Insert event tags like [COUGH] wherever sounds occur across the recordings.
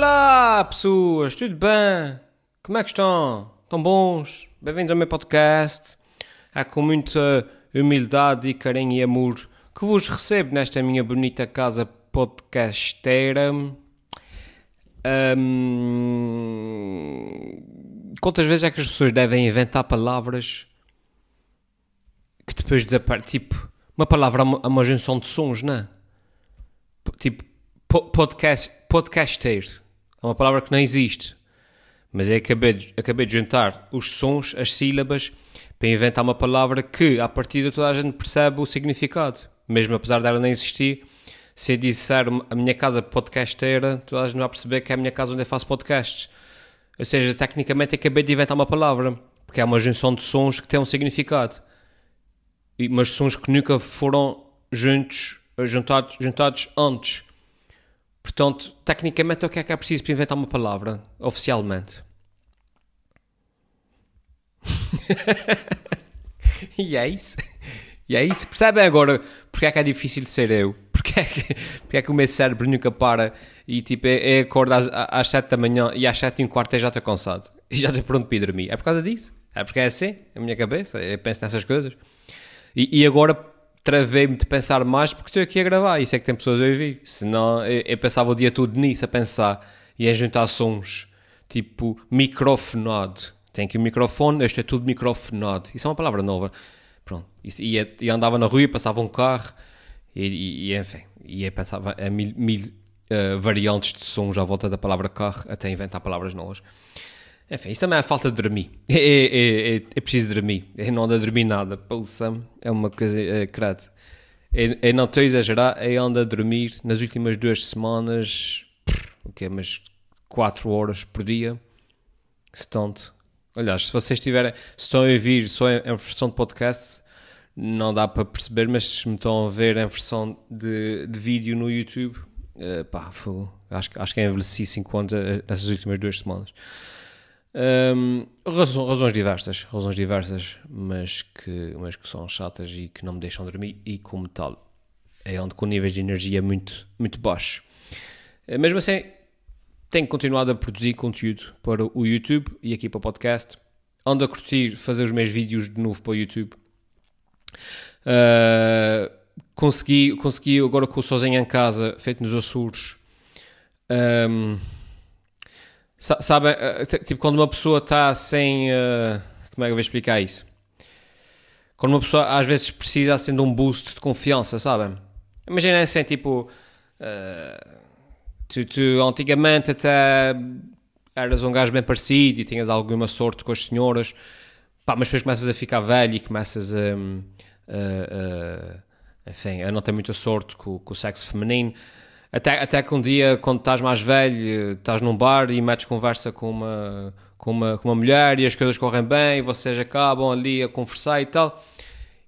Olá, pessoas, tudo bem? Como é que estão? Estão bons? Bem-vindos ao meu podcast. É com muita humildade e carinho e amor que vos recebo nesta minha bonita casa podcasteira. Hum, quantas vezes é que as pessoas devem inventar palavras que depois desaparecem? Tipo, uma palavra é uma junção de sons, não é? Tipo, podcast, podcasteiro. É uma palavra que não existe. Mas eu acabei de, acabei de juntar os sons, as sílabas, para inventar uma palavra que, a partir de toda a gente percebe o significado. Mesmo apesar dela não existir, se eu disser a minha casa podcasteira, toda a gente vai perceber que é a minha casa onde eu faço podcasts. Ou seja, tecnicamente acabei de inventar uma palavra, porque é uma junção de sons que tem um significado. E, mas sons que nunca foram juntos, juntados, juntados antes. Portanto, tecnicamente, o que é que é preciso para inventar uma palavra, oficialmente? [LAUGHS] e é isso. E é isso. Percebem agora porque é que é difícil ser eu? Porque é que, porque é que o meu cérebro nunca para e tipo, é, é acordo às, às 7 da manhã e às 7 e um quarto eu já estou cansado. E já estou pronto para ir dormir. É por causa disso. É porque é assim, a minha cabeça. Eu penso nessas coisas. E, e agora travei-me de pensar mais porque estou aqui a gravar. Isso é que tem pessoas a ouvir. Senão eu, eu pensava o dia todo nisso, a pensar e a juntar sons. Tipo, microfonado. Tem aqui o microfone, este é tudo microfonado. Isso é uma palavra nova. Pronto. E, e, e andava na rua, passava um carro e, e enfim. E pensava a mil, mil uh, variantes de sons à volta da palavra carro até inventar palavras novas. Enfim, isso também é falta de dormir. É, é, é, é preciso dormir. Eu não ando a dormir nada. Poxa, é uma coisa é, credo. Eu, eu não estou a exagerar, eu ando a dormir nas últimas duas semanas, o que é, mas 4 horas por dia. Se tanto. Aliás, se vocês tiverem, se estão a ouvir só em, em versão de podcast, não dá para perceber, mas se me estão a ver em versão de, de vídeo no YouTube, uh, pá, foi, acho, acho que envelheci 5 anos eh, nessas últimas duas semanas. Um, razões, razões, diversas, razões diversas, mas que, mas que são chatas e que não me deixam dormir, e como tal, é onde com níveis de energia muito, muito baixos. Eh, mesmo assim, tenho continuado a produzir conteúdo para o YouTube e aqui para o podcast. Ando a curtir fazer os meus vídeos de novo para o YouTube. Uh, consegui, consegui agora com o Sozinho em Casa, feito nos Açores. Um, Sabe, eh, tipo, quando uma pessoa está sem. Uh, como é que eu vou explicar isso? Quando uma pessoa às vezes precisa assim de um boost de confiança, sabe? Imagina assim, tipo. Uh, tu, tu, antigamente até eras um gajo bem parecido e tinhas alguma sorte com as senhoras, pá, mas depois começas a ficar velho e começas a. a enfim, a não ter muita sorte com, com o sexo feminino. Até, até que um dia, quando estás mais velho, estás num bar e metes conversa com uma, com uma, com uma mulher e as coisas correm bem e vocês acabam ali a conversar e tal.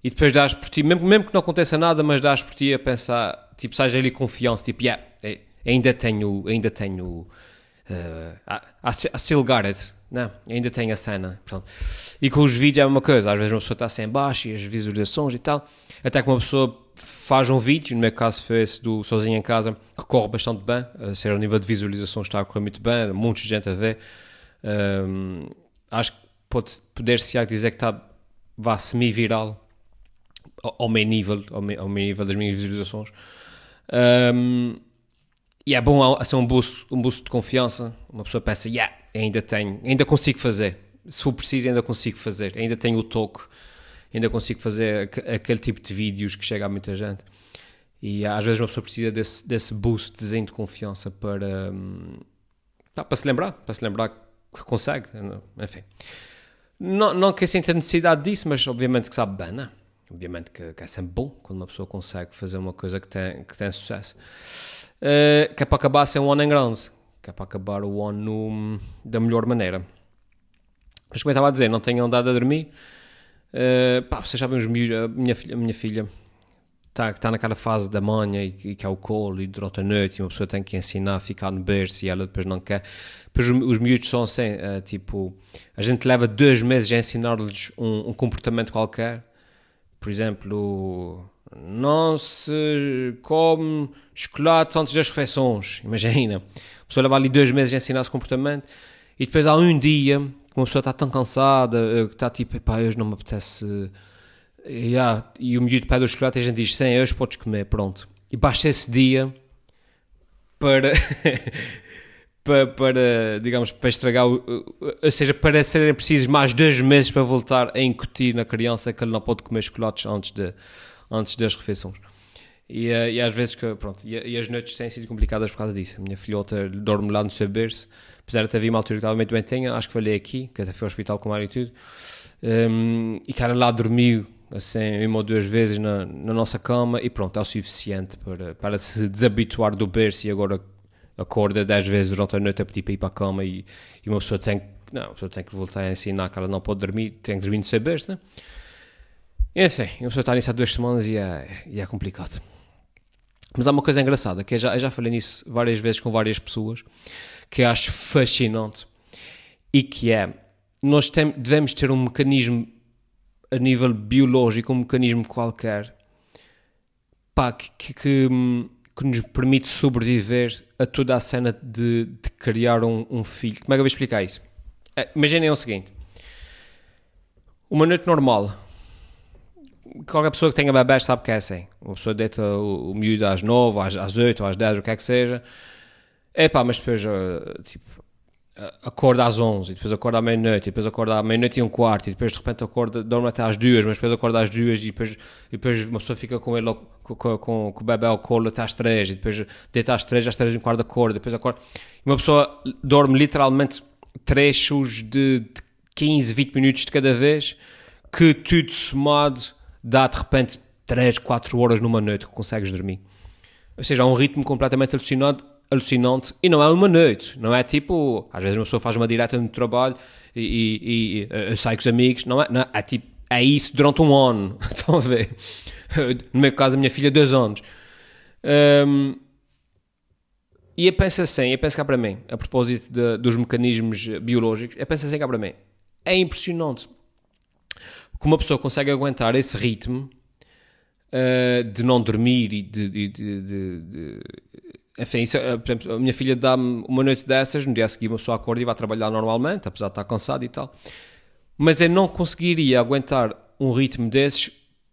E depois dás por ti, mesmo, mesmo que não aconteça nada, mas dás por ti a pensar, tipo, seja ali confiança, tipo, yeah, é, ainda tenho, ainda tenho, uh, I, still got it, não, ainda tenho a cena. E com os vídeos é a mesma coisa, às vezes uma pessoa está assim baixo e as visualizações e tal, até que uma pessoa faz um vídeo, no meu caso foi esse do Sozinho em Casa, que corre bastante bem, a ser a nível de visualização está a correr muito bem, muita gente a ver. Um, acho que pode, poder-se dizer que está vá semi-viral ao, ao meu nível, ao meu, ao meu, nível das minhas visualizações. Um, e é bom ser um boost, um boost de confiança. Uma pessoa pensa, yeah, ainda tenho, ainda consigo fazer. Se for preciso, ainda consigo fazer. Ainda tenho o toque ainda consigo fazer aquele tipo de vídeos que chega a muita gente. E às vezes uma pessoa precisa desse, desse boostzinho de confiança para, hum, para se lembrar, para se lembrar que consegue, enfim. Não, não que eu sinta necessidade disso, mas obviamente que sabe bem, não é? Obviamente que, que, é sempre bom quando uma pessoa consegue fazer uma coisa que tem, que tem sucesso. Uh, que é para acabar sem ano em grande, que é para acabar o ano da melhor maneira. Mas como eu estava a dizer, não tenho andado a dormir, Uh, pá, vocês sabem os miúdos, a minha filha, a minha filha está tá naquela fase da manhã e, e que é o colo e durante a noite e uma pessoa tem que ensinar a ficar no berço e ela depois não quer. Depois os, os miúdos são assim, uh, tipo, a gente leva dois meses a ensinar-lhes um, um, comportamento qualquer, por exemplo, não se come chocolate antes das refeições. Imagina. A pessoa leva ali dois meses a ensinar esse comportamento e depois há um dia uma pessoa está tão cansada eh, que está tipo, pá, hoje não me apetece. Yeah. E o miúdo pede o chocolate e a gente diz, sim, hoje podes comer, pronto. E basta esse dia para. [LAUGHS] para, para, digamos, para estragar, ou seja, para serem precisos mais dois meses para voltar a incutir na criança que ele não pode comer chocolates antes, de, antes das refeições. E, eh, e às vezes, que, pronto, e, e, as noites têm sido complicadas por causa disso. A minha filhota dorme lá no seu berço, apesar de ter havido uma altura que estava meio doentinha, acho que falei aqui, que até foi ao hospital com o e tudo, um, e que ela lá dormiu, assim, uma ou duas vezes na, na nossa cama, e pronto, é o suficiente para, para se desabituar do berço e agora acorda 10 vezes durante a noite a pedir para ir para a cama e, e uma pessoa tem, não, uma pessoa tem que voltar a ensinar que ela não pode dormir, tem que dormir no seu berço, né? Enfim, uma pessoa está nisso há duas semanas e é, e é complicado. Mas há uma coisa engraçada, que eu já, eu já falei nisso várias vezes com várias pessoas, que eu acho fascinante, e que é, nós tem, devemos ter um mecanismo a nível biológico, um mecanismo qualquer, pá, que, que, que, que nos permite sobreviver a toda a cena de, de criar um, um, filho. Como é que eu vou explicar isso? É, imaginem o seguinte, uma noite normal, qualquer pessoa que tenha bebés sabe que é assim. Uma pessoa deita o, o miúdo às 9, às, às 8, às 10, o que é que seja. É pá, mas depois, uh, tipo, acorda às 11, e depois acorda à meia-noite, depois acorda à meia-noite e um quarto, e depois de repente acorda, dorme até às 2, mas depois acorda às 2, e depois, e depois uma pessoa fica com ele, com, com, com, o bebê ao colo até às 3, e depois deita às 3, às 3 e um quarto acorda, depois acorda. E uma pessoa dorme literalmente trechos de, de 15, 20 minutos de cada vez, que tudo somado dá de repente 3, 4 horas numa noite que consegues dormir. Ou seja, há um ritmo completamente alucinante, alucinante e não é uma noite, não é tipo, às vezes uma pessoa faz uma direta no trabalho e, e, e eh, sai com os amigos, não é, não, é tipo, é isso durante um ano, [LAUGHS] estão a ver? No meu caso, a minha filha, dois anos. Um, e eu penso assim, eu penso cá para mim, a propósito de, dos mecanismos biológicos, eu penso assim cá para mim, é impressionante que uma pessoa consegue aguentar esse ritmo uh, de não dormir e de. de, de, de enfim, isso, uh, por exemplo, a minha filha dá-me uma noite dessas, no dia a seguir uma pessoa acorda e vai trabalhar normalmente, apesar de estar cansado e tal. Mas eu não conseguiria aguentar um ritmo desses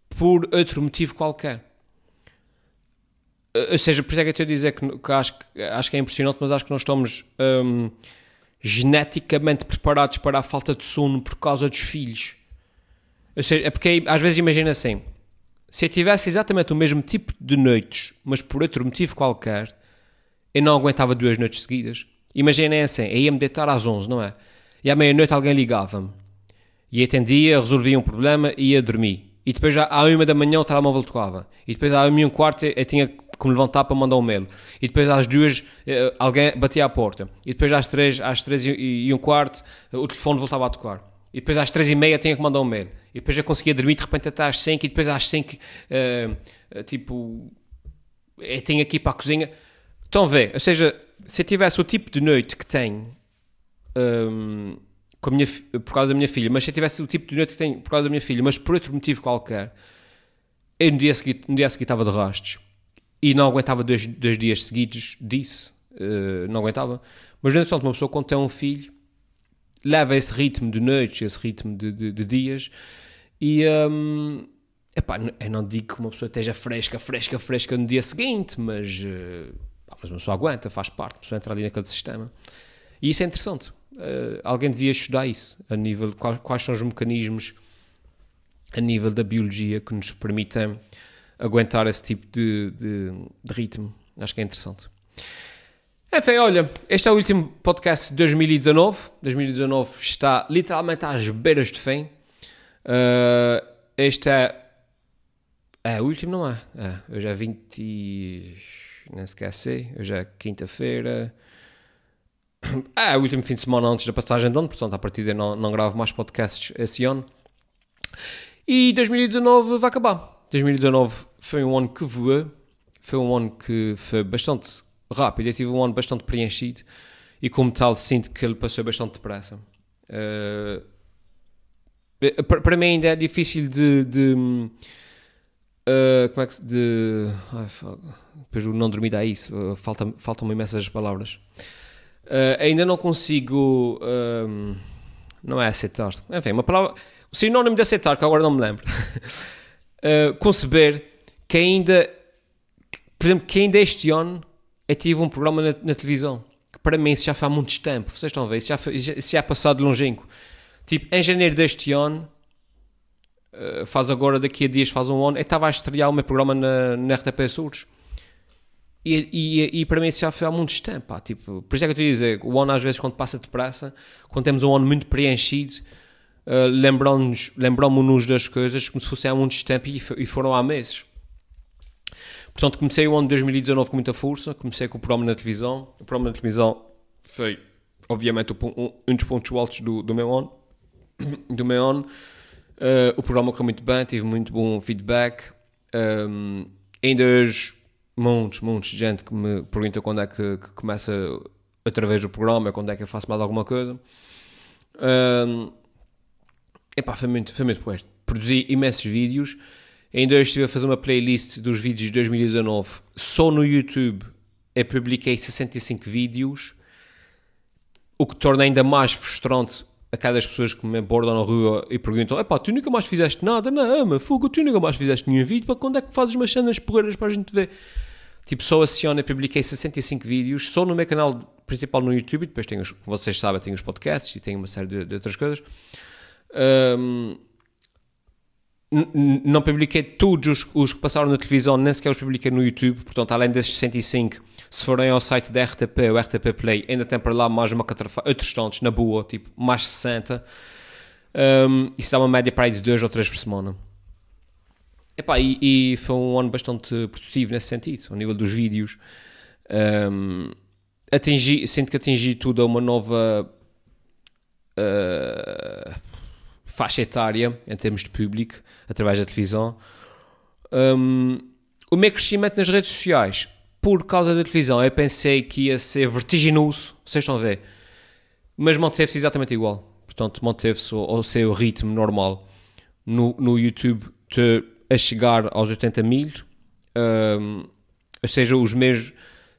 por outro motivo qualquer. Eh, ou seja, por isso é que eu estou a dizer que, que, acho, que acho que é impressionante, mas acho que nós estamos um, geneticamente preparados para a falta de sono por causa dos filhos. Seja, é porque às vezes imagina assim: se eu tivesse exatamente o mesmo tipo de noites, mas por outro motivo qualquer, eu não aguentava duas noites seguidas. Imaginem assim: eu ia-me deitar às 11, não é? E à meia-noite alguém ligava-me. E atendia, resolvia um problema e ia dormir. E depois à uma da manhã o telemóvel tocava. E depois à uma e um quarto eu tinha que me levantar para mandar um mail. E depois às duas eh, alguém batia à porta. E depois às três, às três e um quarto o telefone voltava a tocar. E depois às três e meia tinha que mandar um mail. E depois já conseguia dormir de repente até às 5 e depois às 5, uh, tipo, eu tenho aqui para a cozinha. Estão a ver? Ou seja, se eu tivesse o tipo de noite que tenho um, com a minha, por causa da minha filha, mas se eu tivesse o tipo de noite que tenho por causa da minha filha, mas por outro motivo qualquer, eu no dia seguinte, no dia seguinte estava de rastos e não aguentava dois, dois dias seguidos disso. Uh, não aguentava. Mas, entretanto, uma pessoa quando tem um filho leva esse ritmo de noites, esse ritmo de, de, de dias e um, epá, eu não digo que uma pessoa esteja fresca, fresca, fresca no dia seguinte, mas, uh, mas uma pessoa aguenta, faz parte, uma pessoa entra ali naquele sistema e isso é interessante. Uh, alguém devia estudar isso, a nível quais, quais são os mecanismos a nível da biologia que nos permitem aguentar esse tipo de, de, de ritmo. Acho que é interessante. Enfim, olha, este é o último podcast de 2019. 2019 está literalmente às beiras de fim. Uh, este é. É, o último não é. é hoje é 20. Não esquece. Hoje é quinta-feira. É, o último fim de semana antes da passagem de ano, portanto, a partir de não, não gravo mais podcasts esse ano. E 2019 vai acabar. 2019 foi um ano que voa. Foi um ano que foi bastante rápido. Eu tive um ano bastante preenchido e, como tal, sinto que ele passou bastante depressa. Uh, para mim, ainda é difícil de, de, Uh, como é que de ai, depois o não dormir dá isso falta, faltam-me imensas palavras uh, ainda não consigo um, não é aceitar enfim, uma palavra o sinónimo de aceitar que agora não me lembro [LAUGHS] conceber que ainda por exemplo, que ainda este ano eu tive um programa na, na televisão que para mim isso já faz muito tempo vocês estão a ver, isso já, isso já é passado longínquo tipo, em janeiro deste ano eh, faz agora, daqui a dias, faz um ano. Eu estava a estrear o meu programa na, na RTP Surdos. E, e, e, para mim isso já foi há muito tempo. Pá, tipo, por isso é que eu a dizer: o ano às vezes, quando passa depressa, quando temos um ano muito preenchido, uh, lembramos-nos lembramos das coisas como se fosse há muito tempo e, e foram há meses. Portanto, comecei o ano de 2019 com muita força. Comecei com o programa na televisão. O programa na televisão foi, obviamente, um, dos pontos altos do, do meu ano. [COUGHS] Do meu ano. Uh, o programa correu muito bem, tive muito bom feedback. Um, ainda hoje, muitos, muitos de gente que me pergunta quando é que, que, começa através do programa, quando é que eu faço mais alguma coisa. Um, epá, foi muito, foi muito porreiro. Produzi imensos vídeos. Ainda hoje estive a fazer uma playlist dos vídeos de 2019. Só no YouTube eu publiquei 65 vídeos, o que torna ainda mais frustrante aquelas pessoas que me abordam na rua e perguntam: Epá, tu nunca mais fizeste nada? Não, mas fogo, tu nunca mais fizeste nenhum vídeo. Para quando é que fazes umas cenas porreiras para a gente ver? Tipo, só eu publiquei 65 vídeos, só no meu canal principal no YouTube. Depois tenho, os, como vocês sabem, tenho os podcasts e tenho uma série de, de outras coisas. Um, não publiquei todos os, os, que passaram na televisão, nem sequer os publiquei no YouTube. Portanto, além desses 65, se forem ao site da RTP, o RTP Play, ainda tem para lá mais uma catrafa, outros tantos, na boa, tipo, mais 60. Um, isso dá uma média para aí de 2 ou 3 por semana. Epá, e, e foi um ano bastante produtivo nesse sentido, ao nível dos vídeos. Um, atingi, sinto que atingi tudo a uma nova. Uh, faixa etária em termos de público através da televisão. Um, o meu crescimento nas redes sociais, por causa da televisão, eu pensei que ia ser vertiginoso, vocês estão a ver, mas manteve-se exatamente igual. Portanto, manteve-se ao seu ritmo normal. No, no YouTube, a chegar aos 80 mil, um, ou seja, os meus.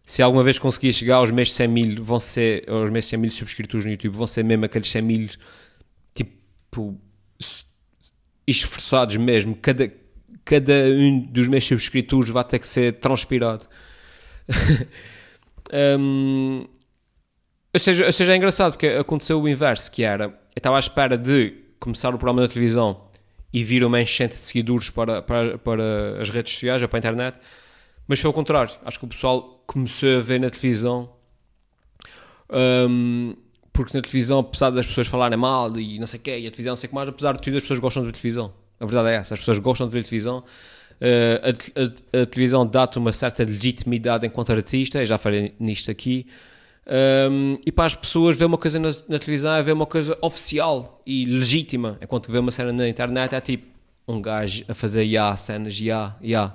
Se alguma vez conseguir chegar aos meus 100 mil, vão ser. Aos meus 100 mil subscritores no YouTube, vão ser mesmo aqueles 100 mil, tipo esforçados mesmo, cada, cada um dos meus subscritores vai ter que ser transpirado. [LAUGHS] um, ou, seja, ou seja, é engraçado porque aconteceu o inverso, que era, eu estava à espera de começar o programa na televisão e vir uma enchente de seguidores para, para, para as redes sociais ou para a internet, mas foi o contrário. Acho que o pessoal começou a ver na televisão um, porque na televisão, apesar das pessoas falarem mal e não sei o quê, e a televisão não sei o que mais, apesar de tudo, as pessoas gostam de ver televisão. A verdade é essa, as pessoas gostam de ver televisão. Uh, a, a, a, televisão dá-te uma certa legitimidade enquanto artista, já falei nisto aqui. Um, e para as pessoas ver uma coisa na, na, televisão é ver uma coisa oficial e legítima, enquanto ver uma cena na internet é tipo um gajo a fazer ya, cenas, ya, [LAUGHS] ya.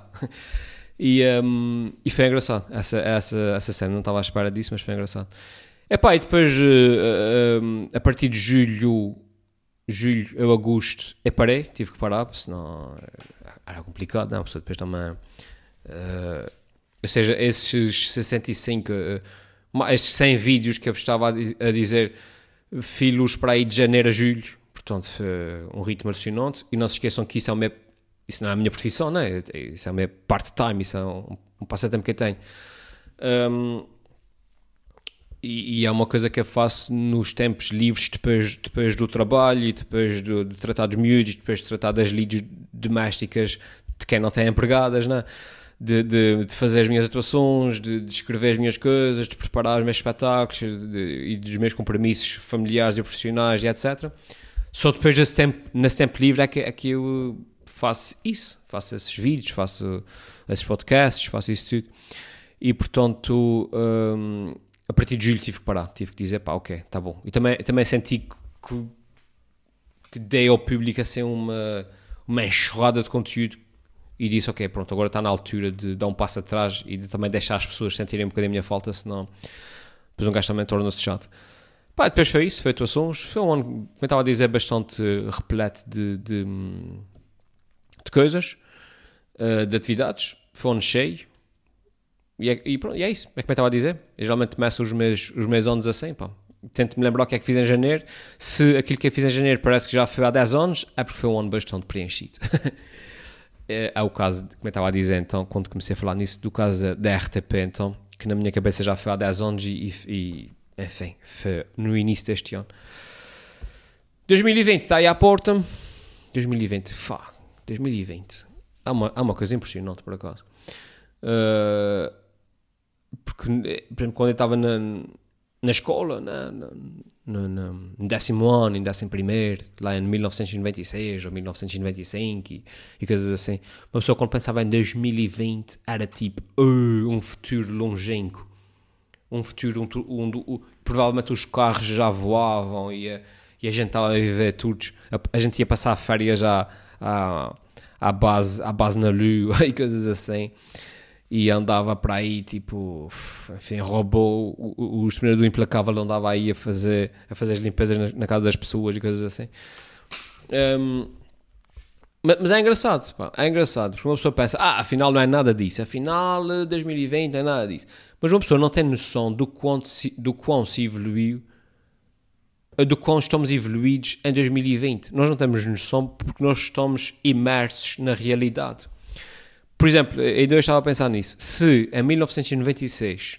E, um, e foi engraçado, essa, essa, essa cena, não estava à espera disso, mas foi engraçado. Epá, e depois, uh, uh, a partir de julho, julho ou agosto, eu parei, tive que parar, senão era complicado, não, a pessoa depois também... Uh, ou seja, esses 65, uh, esses 100 vídeos que eu estava a, dizer, filos para aí de janeiro a julho, portanto, um ritmo alucinante, e não se esqueçam que isso é uma isso não é a minha profissão, não é? Isso é a minha part-time, isso é um, um passatempo que eu tenho. Um, e, e, é uma coisa que eu faço nos tempos livres, depois, depois do trabalho e depois de, de tratar dos miúdos, depois de tratar das lides domésticas de quem não tem empregadas, né? de, de, de fazer as minhas atuações, de, de, escrever as minhas coisas, de preparar os meus espetáculos e dos meus compromissos familiares e profissionais e etc. Só depois desse tempo, nesse tempo livre é que, é que eu faço isso, faço esses vídeos, faço esses podcasts, faço isso tudo. E portanto, hum, a partir de julho tive que parar, tive que dizer, pá, ok, tá bom. E também, também senti que, que dei ao público assim uma, uma enxurrada de conteúdo e disse, ok, pronto, agora está na altura de dar um passo atrás e de também deixar as pessoas sentirem um bocadinho a minha falta, senão depois um gajo também torna-se chato. Pá, depois foi isso, foi atuações, foi um ano, como eu estava a dizer, bastante repleto de, de, de coisas. uh, de atividades, foi ano cheio. E é, e, pronto, e é isso, é como eu estava a dizer. Eu geralmente começo os meus, os meus anos assim, pá. Tento-me lembrar o que é que fiz em janeiro. Se aquilo que eu fiz em janeiro parece que já foi há 10 anos, é porque foi um ano bastante preenchido. [LAUGHS] é, é, o caso, como eu estava a dizer, então, quando comecei a falar nisso, do caso da RTP, então, que na minha cabeça já foi há 10 anos e, e enfim, foi no início deste ano. 2020 está aí à porta. 2020, fá, 2020. Há uma, há uma coisa impressionante, por acaso. Uh, porque, por exemplo, quando eu estava na, na escola, na, na, no, no décimo ano, em décimo primeiro, lá em 1996 ou 1995 e, e coisas assim, uma pessoa quando pensava em 2020 era tipo uh, um futuro longínquo, um futuro onde, provavelmente os carros já voavam e a, e a gente estava a viver tudo, a, a gente ia passar férias à, à, à, base, à base na lua [LAUGHS] e coisas assim e andava para aí, tipo, enfim, roubou o, o do implacável, andava aí a fazer, a fazer as limpezas na, na casa das pessoas e coisas assim. Um, mas é engraçado, pá, é engraçado, porque uma pessoa pensa, ah, afinal não é nada disso, afinal 2020 não é nada disso. Mas uma pessoa não tem noção do quão se, do quão se evoluiu, do quão estamos evoluídos em 2020. Nós não temos noção porque nós estamos imersos na realidade. Por exemplo, ainda eu estava a pensar nisso. Se em 1996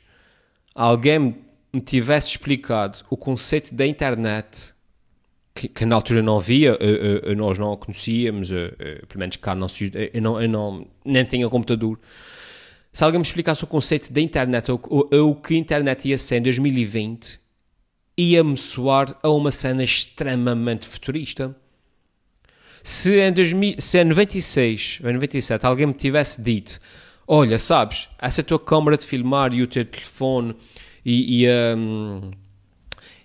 alguém me tivesse explicado o conceito da internet, que, que na altura não havia, uh, uh, nós não a conhecíamos, uh, pelo menos cá não, eu não, eu não nem tinha computador. Se alguém me explicasse o conceito da internet ou, ou o que a internet ia ser em 2020, ia-me soar a uma cena extremamente futurista se em, 2000, se em 96 ou 97 alguém me tivesse dito: Olha, sabes, essa tua câmara de filmar e o teu telefone e, e, um,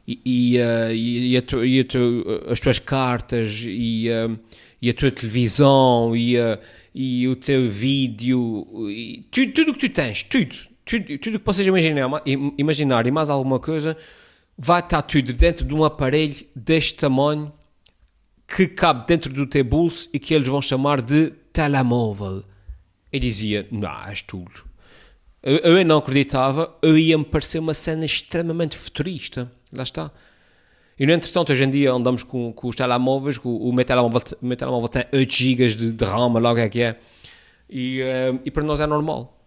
e, e, uh, e, a tu, e tu, as tuas cartas e, uh, e a tua televisão e, uh, e o teu vídeo, e tudo, tudo o que tu tens, tudo, tudo, tudo que possas imaginar, imaginar e mais alguma coisa, vai estar tudo dentro de um aparelho deste tamanho que cabe dentro do teu bolso e que eles vão chamar de telemóvel. Eu dizia, não, és tudo. Eu, eu não acreditava, eu ia-me parecer uma cena extremamente futurista. Lá está. E no entretanto, hoje em dia andamos com, com os telemóveis, com, o meu telemóvel, meu telemóvel tem 8 GB de, de RAM, logo é que é. E, uh, e para nós é normal.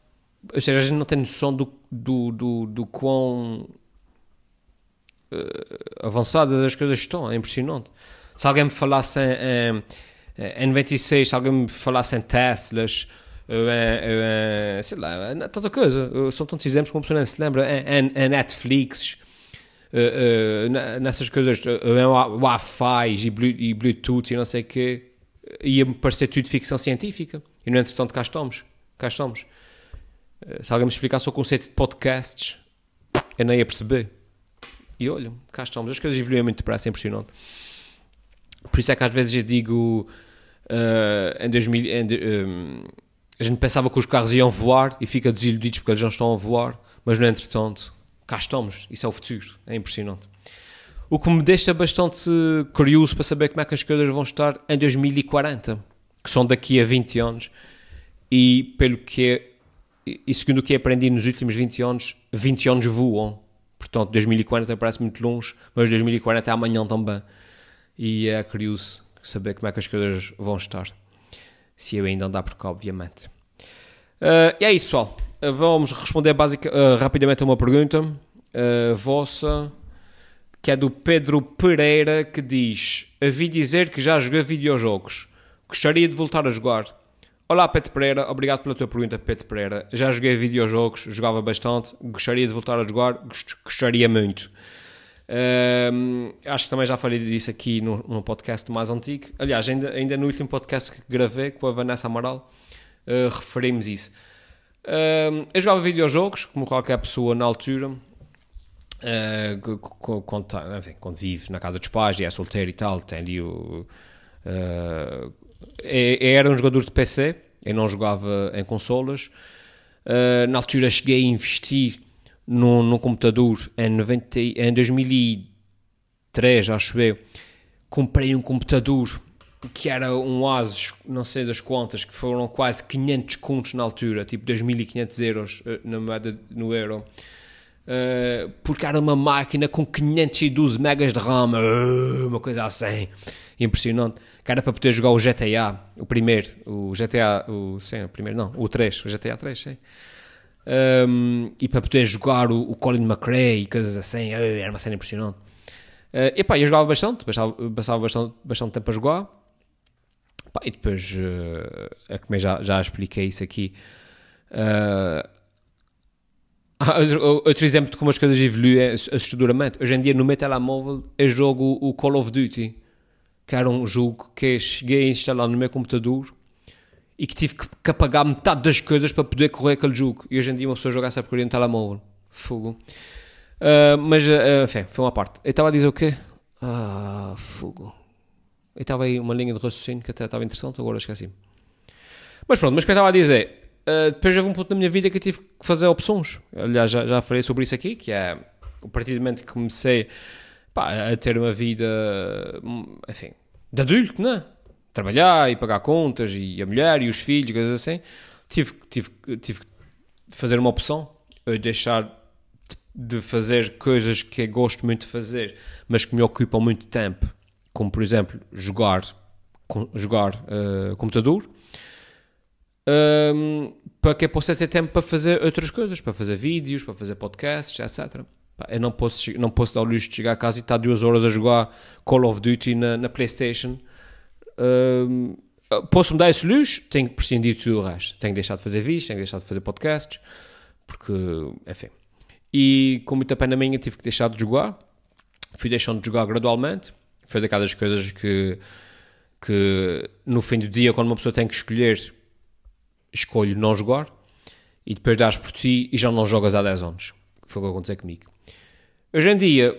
Ou seja, a gente não tem noção do, do, do, do quão uh, avançadas as coisas estão. É impressionante. Se alguém me falasse em, em, em 96, se alguém me falasse em Teslas, em, em, sei lá, tanta coisa, são tantos exemplos que uma pessoa não se lembra, em, em Netflix, uh, uh, nessas coisas, em Wi-Fi e, Bluetooth e não sei o quê, ia-me parecer tudo ficção científica. E no entretanto, cá estamos. Cá estamos. Se alguém me explicasse o conceito de podcasts, eu nem ia perceber. E olha, cá estamos. As coisas evoluem muito depressa, é impressionante. Por isso é que às vezes eu digo uh, em 2000 em, um, a gente pensava que os carros iam voar e fica desiludidos porque eles não estão a voar, mas no entretanto, cá estamos, isso é o futuro, é impressionante. O que me deixa bastante curioso para saber como é que as coisas vão estar em 2040, que são daqui a 20 anos, e pelo que é, e segundo o que aprendi nos últimos 20 anos, 20 anos voam. Portanto, 2040 parece muito longe, mas 2040 é amanhã também e é curioso saber como é que as coisas vão estar. Se eu ainda andar por cá, obviamente. Uh, e é isso, pessoal. Uh, vamos responder uh, rapidamente a uma pergunta vossa, que é do Pedro Pereira, que diz: Ouvi dizer que já joguei videojogos. Gostaria de voltar a jogar. Olá, Pedro Pereira. Obrigado pela tua pergunta, Pedro Pereira. Já joguei videojogos, jogava bastante. Gostaria de voltar a jogar. Gostaria muito acho que também já falei disso aqui no, podcast mais antigo. Aliás, ainda, ainda no último podcast que gravei com a Vanessa Amaral, uh, referimos isso. Uh, eu jogava videojogos, como qualquer pessoa na altura, uh, quando, enfim, quando vive na casa dos pais e é solteiro e tal, tem ali o. Uh, era um jogador de PC, eu não jogava em consolas. na altura cheguei a investir no computador em, 90, em 2003, acho eu, comprei um computador que era um Asus, não sei das contas, que foram quase 500 contos na altura, tipo 2.500 euros uh, na moeda no euro. Uh, porque era uma máquina com 512 megas de RAM, uh, uma coisa assim, impressionante. Que era para poder jogar o GTA, o primeiro, o GTA, o, sim, o primeiro não, o 3, o GTA 3, sim. Um, e para poder jogar o, o Colin McRae e coisas assim, uh, era uma cena impressionante. Uh, e pá, eu jogava bastante, passava, passava bastante, bastante tempo a jogar. Pá, e depois, uh, como eu já, já expliquei isso aqui. Uh, outro, outro, exemplo de como as coisas evoluem assustadoramente. Hoje em dia, no meu telemóvel, eu jogo o Call of Duty, que era um jogo que cheguei a instalar no meu computador e que tive que, que apagar metade das coisas para poder correr aquele jogo. E hoje em dia, uma pessoa joga essa porcaria no telemóvel. Fogo. Uh, mas, uh, enfim, foi uma parte. Eu estava a dizer o quê? Ah, fogo. Eu estava aí uma linha de raciocínio que até estava interessante, agora esqueci. Mas pronto, mas o que eu estava a dizer? Uh, depois houve um ponto na minha vida que eu tive que fazer opções. Aliás, já, já falei sobre isso aqui, que é a partir do momento que comecei pá, a ter uma vida, enfim, de adulto, né? Trabalhar e pagar contas, e a mulher e os filhos, coisas assim. Tive, tive, tive que fazer uma opção. Deixar de fazer coisas que gosto muito de fazer, mas que me ocupam muito tempo, como por exemplo jogar, jogar uh, computador, um, para que eu possa ter tempo para fazer outras coisas, para fazer vídeos, para fazer podcasts, etc. Eu não posso, não posso dar o luxo de chegar a casa e estar duas horas a jogar Call of Duty na, na PlayStation. Posso-me dar esse luxo, tenho que prescindir de tudo o resto. Tenho que deixar de fazer vídeos, tenho que deixar de fazer podcasts, porque, enfim, e com muita pena minha tive que deixar de jogar. Fui deixando de jogar gradualmente. Foi daquelas coisas que, que no fim do dia, quando uma pessoa tem que escolher, escolho não jogar. E depois dás por ti e já não jogas há 10 anos. Foi o que aconteceu comigo. Hoje em dia,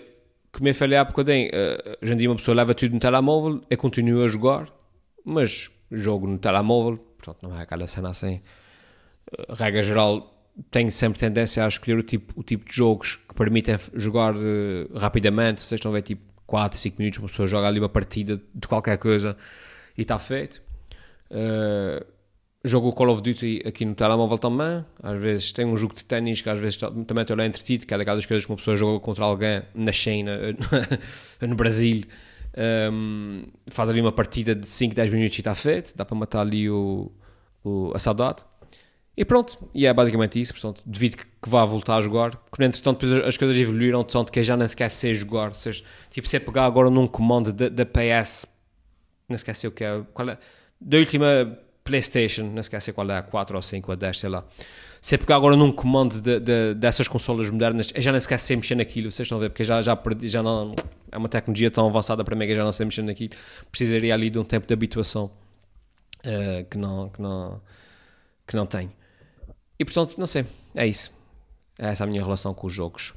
que me falei há bocadinho, uh, hoje em dia uma pessoa leva tudo no telemóvel, eu continuo a jogar, mas jogo no telemóvel, portanto não é aquela cena assim. Uh, regra geral, tenho sempre tendência a escolher o tipo, o tipo de jogos que permitem jogar uh, rapidamente. Vocês estão a ver tipo 4, 5 minutos, uma pessoa joga ali uma partida de qualquer coisa e está feito. Uh, jogo o Call of Duty aqui no telemóvel também. Às vezes tem um jogo de ténis que às vezes também estou lá entretido, que é daquelas coisas que uma pessoa joga contra alguém na China, [LAUGHS] no Brasil. Um, faz ali uma partida de 5, 10 minutos e está feito. Dá para matar ali o, o a saudade. E pronto, e é basicamente isso. Portanto, devido que, que vá voltar a jogar, porque entretanto depois as coisas evoluíram tanto que já nem sequer sei jogar. Seja, tipo, se é pegar agora num comando da PS, não esqueci o que é, qual é, da última PlayStation, não esqueci qual é, a 4 ou 5 ou 10, sei lá. Se é pegar agora num comando de, de, dessas consolas modernas, eu já nem sequer sei mexer naquilo, vocês estão a ver, porque já, já perdi, já não, é uma tecnologia tão avançada para mim que eu já não sei mexer naquilo. Precisaria ali de um tempo de habituação uh, que não, que não, que não tenho. E portanto, não sei, é isso. É essa a minha relação com os jogos.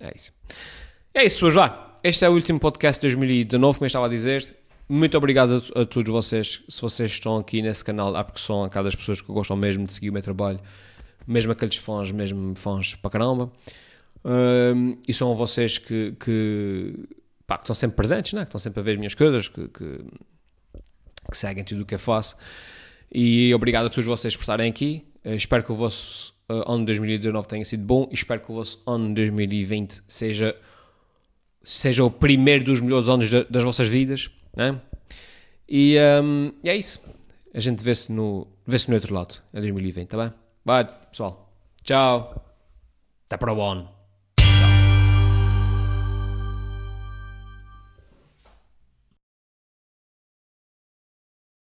É isso. É isso, pessoas, vá. Este é o último podcast de 2019, como eu estava a dizer. Muito obrigado a, a, todos vocês, se vocês estão aqui nesse canal, há porque são aquelas pessoas que gostam mesmo de seguir o meu trabalho, mesmo aqueles fãs, mesmo fãs para caramba. Um, e são vocês que, que, pá, que, estão sempre presentes, né? que estão sempre a ver as minhas coisas, que, que, que seguem tudo o que eu faço. E obrigado a todos vocês por estarem aqui. Uh, espero que o vosso uh, ano 2019 tenha sido bom e espero que o vosso ano 2020 seja, seja o primeiro dos melhores anos de, das vossas vidas. Né? E, um, e é isso. A gente vê-se no, vê no outro lado, em 2020, tá bem? Vai, pessoal. Tchau. Até para o ano.